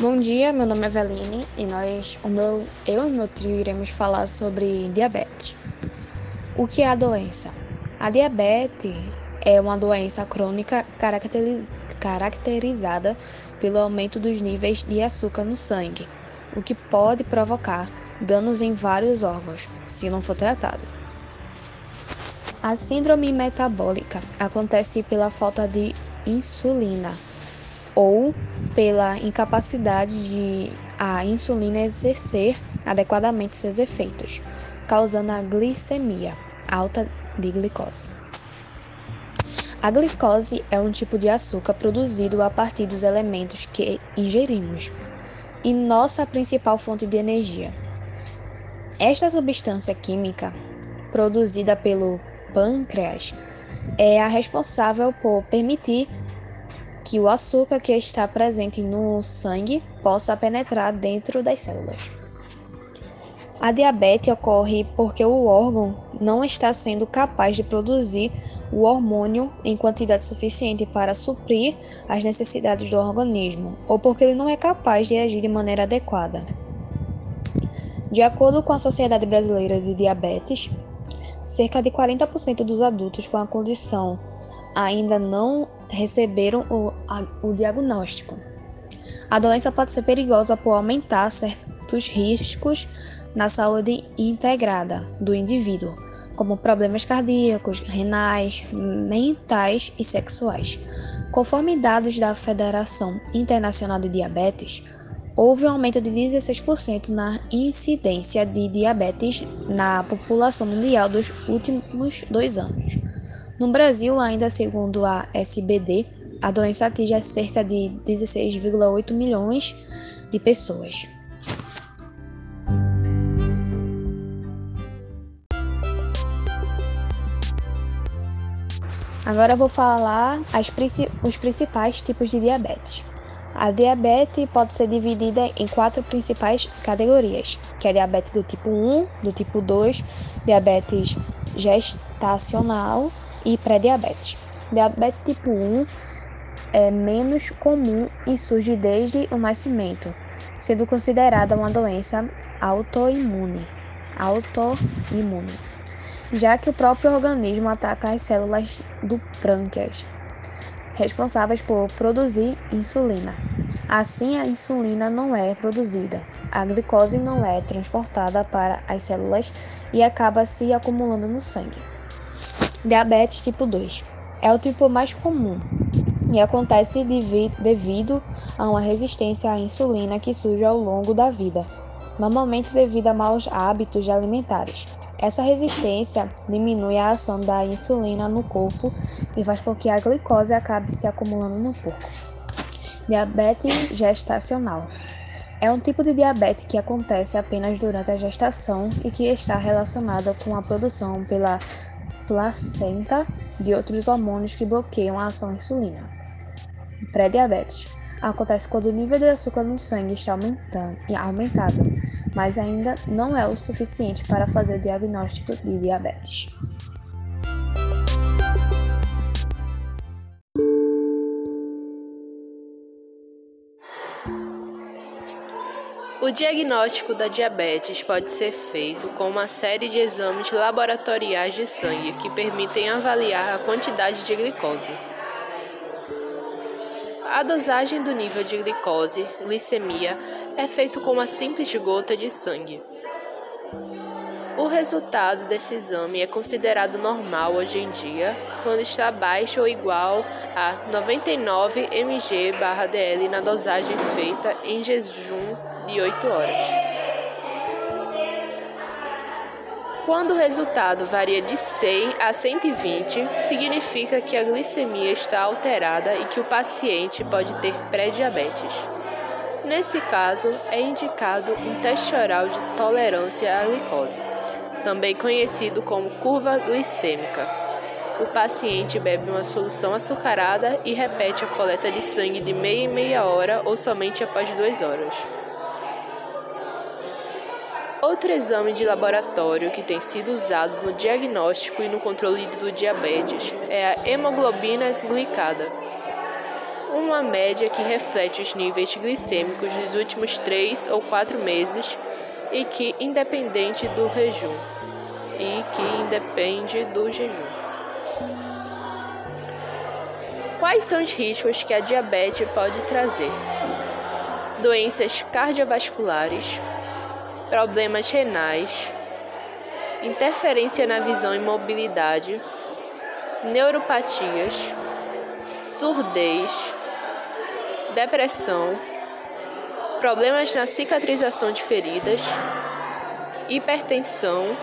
Bom dia, meu nome é Eveline e nós, o meu, eu e meu trio iremos falar sobre diabetes. O que é a doença? A diabetes é uma doença crônica caracteriz, caracterizada pelo aumento dos níveis de açúcar no sangue, o que pode provocar danos em vários órgãos, se não for tratado. A síndrome metabólica acontece pela falta de insulina ou pela incapacidade de a insulina exercer adequadamente seus efeitos, causando a glicemia alta de glicose. A glicose é um tipo de açúcar produzido a partir dos elementos que ingerimos e nossa principal fonte de energia. Esta substância química, produzida pelo pâncreas, é a responsável por permitir que o açúcar que está presente no sangue possa penetrar dentro das células. A diabetes ocorre porque o órgão não está sendo capaz de produzir o hormônio em quantidade suficiente para suprir as necessidades do organismo, ou porque ele não é capaz de agir de maneira adequada. De acordo com a Sociedade Brasileira de Diabetes, cerca de 40% dos adultos com a condição ainda não receberam o, a, o diagnóstico. A doença pode ser perigosa por aumentar certos riscos na saúde integrada do indivíduo, como problemas cardíacos, renais, mentais e sexuais. Conforme dados da Federação Internacional de Diabetes, houve um aumento de 16% na incidência de diabetes na população mundial dos últimos dois anos. No Brasil, ainda segundo a SBD, a doença atinge cerca de 16,8 milhões de pessoas. Agora vou falar as, os principais tipos de diabetes. A diabetes pode ser dividida em quatro principais categorias, que é diabetes do tipo 1, do tipo 2, diabetes gestacional, e pré-diabetes. Diabetes tipo 1 é menos comum e surge desde o nascimento, sendo considerada uma doença autoimune, autoimune, já que o próprio organismo ataca as células do pâncreas, responsáveis por produzir insulina. Assim, a insulina não é produzida, a glicose não é transportada para as células e acaba se acumulando no sangue. Diabetes tipo 2 é o tipo mais comum e acontece devido a uma resistência à insulina que surge ao longo da vida, normalmente devido a maus hábitos alimentares. Essa resistência diminui a ação da insulina no corpo e faz com que a glicose acabe se acumulando no corpo. Diabetes gestacional é um tipo de diabetes que acontece apenas durante a gestação e que está relacionada com a produção pela placenta de outros hormônios que bloqueiam a ação insulina. Pré-diabetes acontece quando o nível de açúcar no sangue está aumentando, aumentado, mas ainda não é o suficiente para fazer o diagnóstico de diabetes. O diagnóstico da diabetes pode ser feito com uma série de exames laboratoriais de sangue que permitem avaliar a quantidade de glicose. A dosagem do nível de glicose, glicemia, é feito com uma simples gota de sangue. O resultado desse exame é considerado normal hoje em dia, quando está abaixo ou igual a 99 mg/dl na dosagem feita em jejum de 8 horas. Quando o resultado varia de 100 a 120, significa que a glicemia está alterada e que o paciente pode ter pré-diabetes. Nesse caso, é indicado um teste oral de tolerância à glicose, também conhecido como curva glicêmica. O paciente bebe uma solução açucarada e repete a coleta de sangue de meia em meia hora ou somente após duas horas. Outro exame de laboratório que tem sido usado no diagnóstico e no controle do diabetes é a hemoglobina glicada. Uma média que reflete os níveis glicêmicos dos últimos três ou quatro meses e que independente do jejum e que independe do jejum. Quais são os riscos que a diabetes pode trazer? Doenças cardiovasculares, problemas renais, interferência na visão e mobilidade, neuropatias, surdez, depressão, problemas na cicatrização de feridas, hipertensão.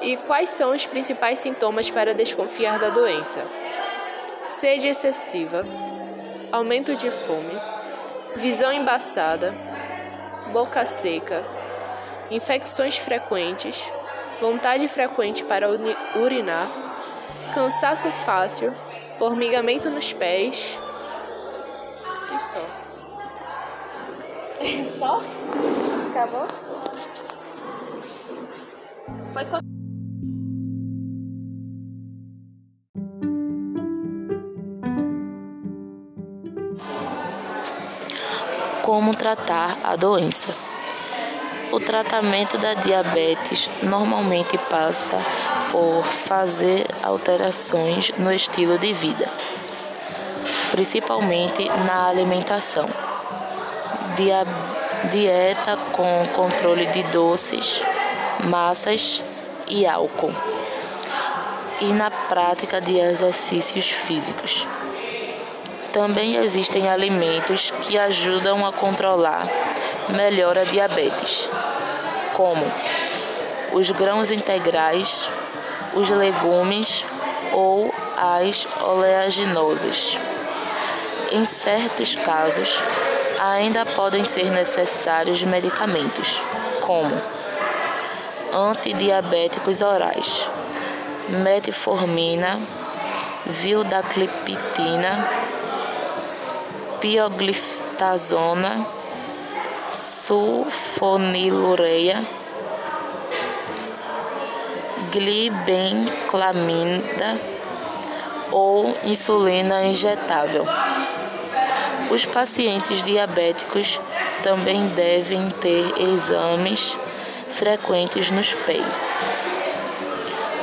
E quais são os principais sintomas para desconfiar da doença? Sede excessiva, aumento de fome, visão embaçada, boca seca, infecções frequentes, vontade frequente para urinar, cansaço fácil, formigamento nos pés e só. só? Acabou? Foi Como tratar a doença? O tratamento da diabetes normalmente passa por fazer alterações no estilo de vida, principalmente na alimentação. Dia dieta com controle de doces, massas e álcool, e na prática de exercícios físicos. Também existem alimentos que ajudam a controlar melhor a diabetes, como os grãos integrais, os legumes ou as oleaginosas. Em certos casos, ainda podem ser necessários medicamentos, como antidiabéticos orais, metformina, vildacliptina, pioglitazona, sulfonilureia, glibenclamida ou insulina injetável. Os pacientes diabéticos também devem ter exames frequentes nos pés.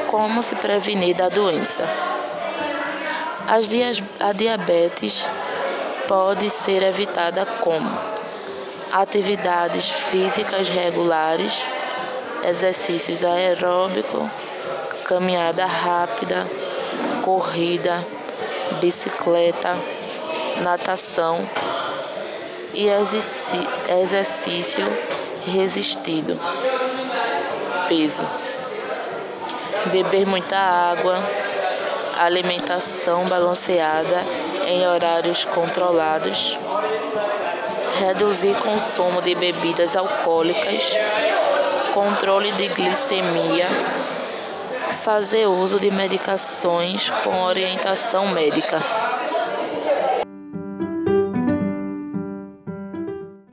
Como se prevenir da doença? a diabetes pode ser evitada como atividades físicas regulares, exercícios aeróbicos, caminhada rápida, corrida, bicicleta, natação e exercício resistido. Peso. Beber muita água, alimentação balanceada em horários controlados, reduzir consumo de bebidas alcoólicas, controle de glicemia, fazer uso de medicações com orientação médica.